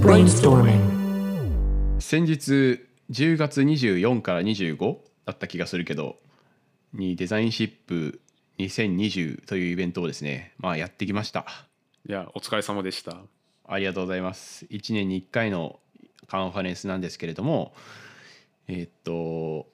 Brainstorming. 先日10月24から25だった気がするけどにデザインシップ2020というイベントをですねまあやってきました。いやお疲れ様でした。ありがとうございます。1年に1回のカンファレンスなんですけれどもえーっと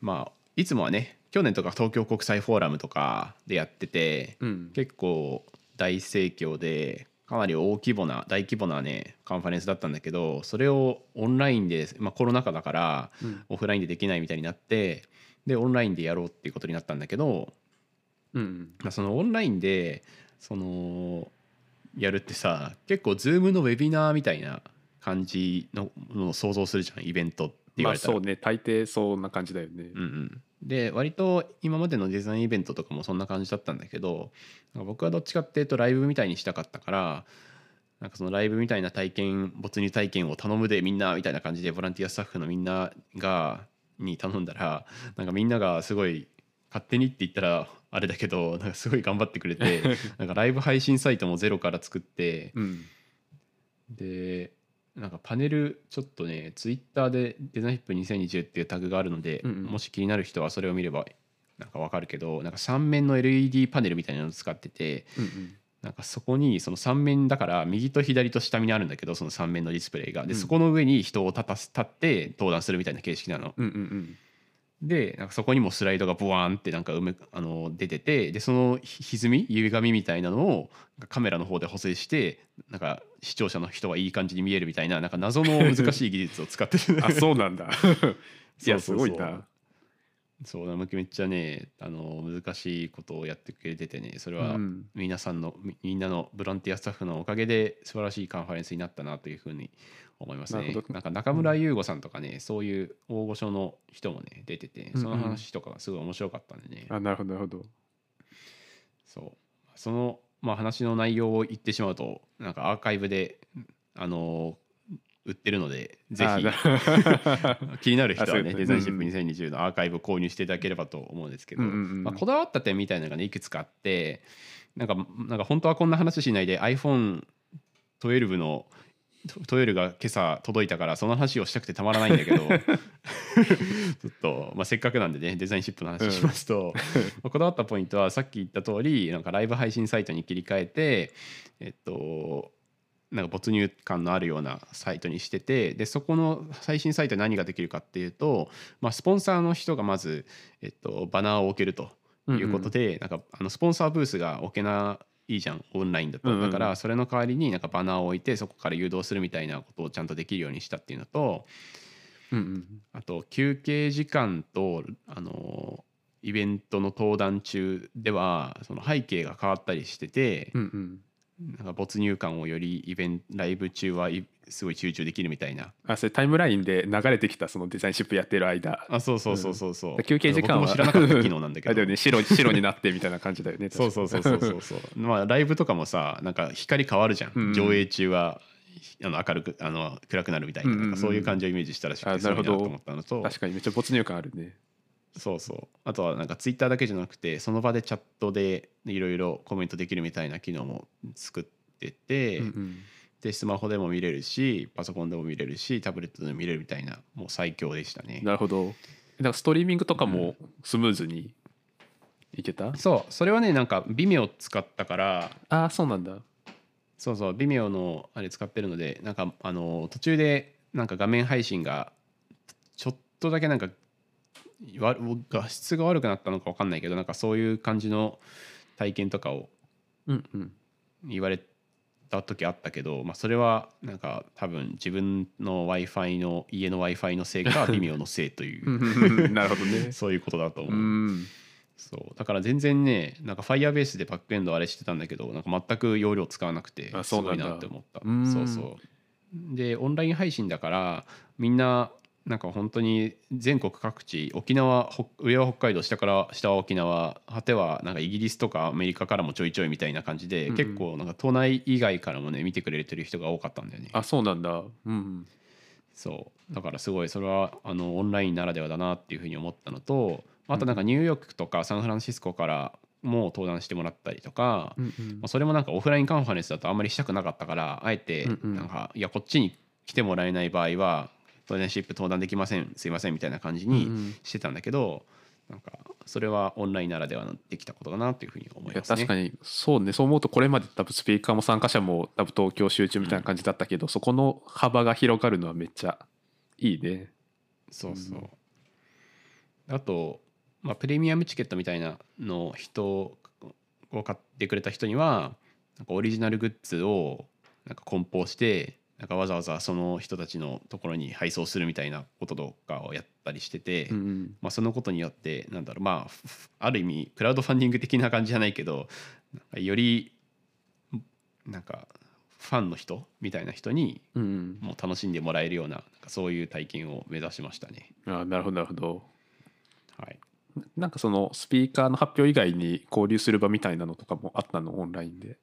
まあいつもはね去年とか東京国際フォーラムとかでやってて、うん。結構大盛況でかなり大規模な大規模なねカンファレンスだったんだけどそれをオンラインで、まあ、コロナ禍だからうん。オフラインでできないみたいになってでオンラインでやろうっていうことになったんだけど、うんまあ、そのオンラインでそのやるってさ結構 Zoom のウェビナーみたいな感じののを想像するじゃんイベントって言われたら。まあそうね。大抵そんな感じだよね。うんうん、で割と今までのデザインイベントとかもそんな感じだったんだけど僕はどっちかっていうとライブみたいにしたかったからなんかそのライブみたいな体験没入体験を頼むでみんなみたいな感じでボランティアスタッフのみんながに頼んだらなんかみんながすごい勝手にって言ったらあれだけどなんかすごい頑張ってくれて なんかライブ配信サイトもゼロから作ってうん。でなんかパネルちょっとねツイッターでデザインヒップ2020っていうタグがあるので、うんうん。もし気になる人はそれを見ればなんかわかるけどなんか3面の LED パネルみたいなのを使っててうんうん。なんかそこにその3面だから右と左と下にあるんだけどその3面のディスプレイが。で、うん。そこの上に人を立たす立って登壇するみたいな形式なの。うんうんでなんかそこにもスライドがボワーンってなんか埋めあの出ててでそのひ歪み歪みみたいなのをカメラの方で補正してなんか視聴者の人はいい感じに見えるみたいななんか謎の難しい技術を使ってる。あそうなんだ。いやすごいなそうなめっちゃねあの難しいことをやってくれててねそれはうん。皆さんのみみんなのボランティアスタッフのおかげで素晴らしいカンファレンスになったなというふうに思いますね。なるほど。なんか中村優吾さんとかね、そういう大御所の人もね出ててその話とかがすごい面白かったんでね、あなるほどなるほど。そう。その、まあ、話の内容を言ってしまうとなんかアーカイブであの売ってるのでぜあひな 気になる人はねデザインシップうん2020のアーカイブ購入していただければと思うんですけど、うんうんうん。まあ、こだわった点みたいなのがねいくつかあってなんかなんか本当はこんな話しないで iPhone12 の12が今朝届いたからその話をしたくてたまらないんだけど ちょっと、まあ、せっかくなんでねデザインシップの話しますと、まあこだわったポイントはさっき言った通りなんかライブ配信サイトに切り替えてえっとなんか没入感のあるようなサイトにしててでそこの配信サイトで何ができるかっていうと、まあ、スポンサーの人がまず、えっと、バナーを置けるということで、なんかあのスポンサーブースが置けないいじゃんオンラインだと、うんうんだからそれの代わりになんかバナーを置いてそこから誘導するみたいなことをちゃんとできるようにしたっていうのとうんうん。あと休憩時間とあのイベントの登壇中ではその背景が変わったりしてて、うんうんなんか没入感をよりイベントライブ中はいすごい集中できるみたいな。あそれタイムラインで流れてきたそのデザインシップやってる間。あそうそうそうそうそう、休憩時間は。知らなかった機能なんだけ あれだどよね白白になってみたいな感じだよねそうそうそうそうそうそう。まあライブとかもさなんか光変わるじゃん、うん。うん上映中はあの明るくあの暗くなるみたいな,、うんうんうんそういう感じをイメージしたらしくてあなるほど。すごいなと思ったのと。確かにめっちゃ没入感あるねそうそう。あとはなんかツイッターだけじゃなくてその場でチャットでいろいろコメントできるみたいな機能も作ってて、うんうん。でスマホでも見れるしパソコンでも見れるしタブレットでも見れるみたいなもう最強でしたね。なるほど。なんかストリーミングとかもスムーズにいけた、そう。それはねなんか Vimeo 使ったからああそうなんだ。そうそう Vimeo のあれ使ってるのでなんかあの途中でなんか画面配信がちょっとだけなんかわ画質が悪くなったのか分かんないけどなんかそういう感じの体験とかを言われた時あったけど、まあ、それはなんか多分自分の w i f i の家の w i f i のせいか Vimeo のせいという なるほどね。そういうことだと思う。う。ん。そう。だから全然ねなんか Firebase でバックエンドあれしてたんだけどなんか全く容量使わなくてすごいあそうなんだ。なって思った。うん。そうそう。でオンライン配信だからみんななんか本当に全国各地沖縄ほ上は北海道下から下は沖縄果てはなんかイギリスとかアメリカからもちょいちょいみたいな感じで、うんうん。結構なんか都内以外からもね見てくれてる人が多かったんだよね。あそうなんだ。うんそう。だからすごいそれはあのオンラインならではだなっていうふうに思ったのとあとなんかニューヨークとかサンフランシスコからも登壇してもらったりとか、うんうん。まあ、それもなんかオフラインカンファレンスだとあんまりしたくなかったからあえてうんうん。なんか、いやこっちに来てもらえない場合はトレーナーシップ登壇できませんすいませんみたいな感じにうんうんしてたんだけど、なんかそれはオンラインならではのできたことだなというふうに思いますね。確かにそうねそう思うとこれまで多分スピーカーも参加者も多分東京集中みたいな感じだったけど、そこの幅が広がるのはめっちゃいいね。そうそう。あと、まあ、プレミアムチケットみたいなのを人を買ってくれた人にはなんかオリジナルグッズをなんか梱包してなんかわざわざその人たちのところに配送するみたいなこととかをやったりしてて、うんうんまあ、そのことによってなんだろうまあふある意味クラウドファンディング的な感じじゃないけどなんかよりなんかファンの人みたいな人にもう楽しんでもらえるようななんかそういう体験を目指しましたね。あなるほどなるほど。はいなんかそのスピーカーの発表以外に交流する場みたいなのとかもあったの？オンラインで。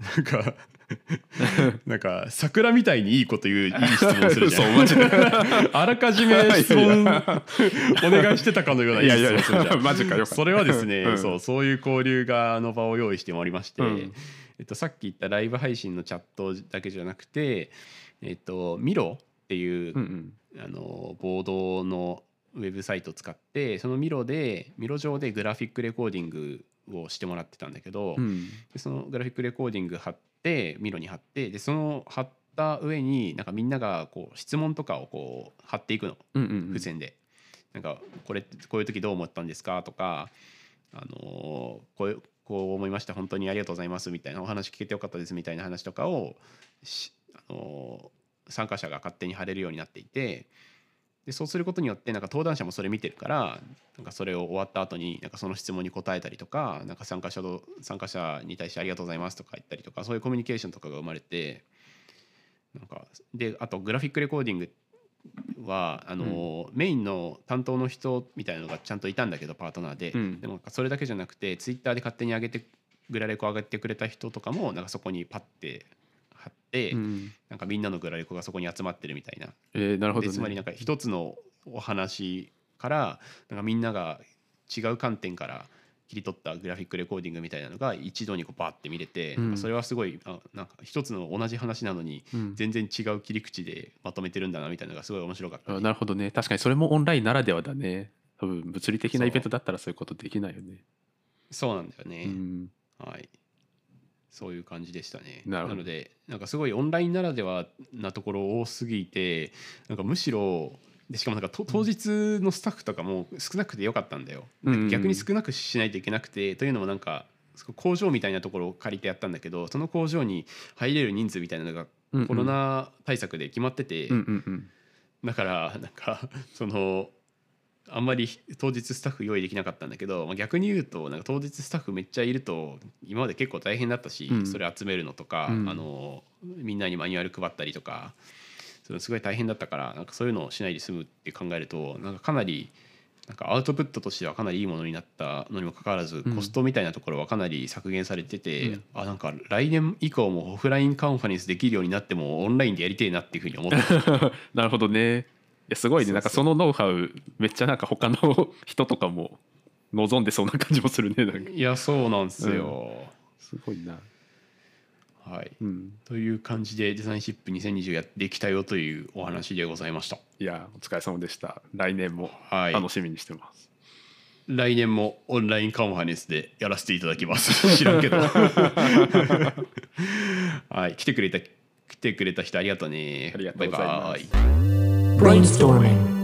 なんか なんか桜みたいにいいこと言ういい質問するじゃん。そうマジで。あらかじめ質問お願いしてたかのようないい質問するじゃん。やマジかよそれはですね、うん。そうそういう交流があの場を用意しておりまして、うん。えっと、さっき言ったライブ配信のチャットだけじゃなくて、えっと、ミロっていう、うんうん。あのボードのウェブサイトを使ってそのミロでミロ上でグラフィックレコーディングをしてもらってたんだけど、うん。でそのグラフィックレコーディング貼ってミロに貼ってでその貼った上になんかみんながこう質問とかをこう貼っていくの。うんうんうん。付箋で。なんかこれこういう時どう思ったんですかとか、あのーこうこう思いました。本当にありがとうございます。みたいなお話聞けてよかったですみたいな話とかをし、あのー参加者が勝手に貼れるようになっていてでそうすることによってなんか登壇者もそれ見てるからなんかそれを終わった後になんかその質問に答えたりとかなんか参加者と参加者に対してありがとうございますとか言ったりとかそういうコミュニケーションとかが生まれてなんかであとグラフィックレコーディングはあの、メインの担当の人みたいなのがちゃんといたんだけどパートナーで、うん。でもそれだけじゃなくてツイッターで勝手に上げてグラレコ上げてくれた人とかもなんかそこにパッて貼って、うん。なんかみんなのグラレコがそこに集まってるみたいな。えーなるほどね。でつまりなんか一つのお話からなんかみんなが違う観点から切り取ったグラフィックレコーディングみたいなのが一度にこうバーって見れて、うん。それはすごいあなんか一つの同じ話なのにうん。全然違う切り口でまとめてるんだなみたいなのがすごい面白かったね、あなるほどね。確かにそれもオンラインならではだね。多分物理的なイベントだったらそういうことできないよね。そうなんだよね、うん。はいそういう感じでしたね。なのでなんかすごいオンラインならではなところ多すぎてなんかむしろでしかもなんかと当日のスタッフとかも少なくてよかったんだよ、逆に少なくしないといけなくてというのもなんか工場みたいなところを借りてやったんだけどその工場に入れる人数みたいなのがコロナ対策で決まってて、だからなんかそのあんまり当日スタッフ用意できなかったんだけど、まあ、逆に言うとなんか当日スタッフめっちゃいると今まで結構大変だったし、うん。それ集めるのとか、うん。あのみんなにマニュアル配ったりとかそれすごい大変だったからなんかそういうのをしないで済むって考えるとなんかかなりなんかアウトプットとしてはかなりいいものになったのにもかかわらず、うん。コストみたいなところはかなり削減されてて、うん。あなんか来年以降もオフラインカンファレンスできるようになってもオンラインでやりてえなっていうふうに思った。なるほどね。いやすごいね。なんかそのノウハウめっちゃなんか他の 人とかも望んでそうな感じもするねなんか。いやそうなんですよ、すごいな。はい。うん。という感じでデザインシップ2020やってきたよというお話でございました。いやお疲れ様でした。来年もはい。楽しみにしてます、来年もオンラインカンファレンスでやらせていただきます。知らんけど。はい。来てくれた来てくれた人ありがとうね。ありがとうございます。バイバイ Brainstorming.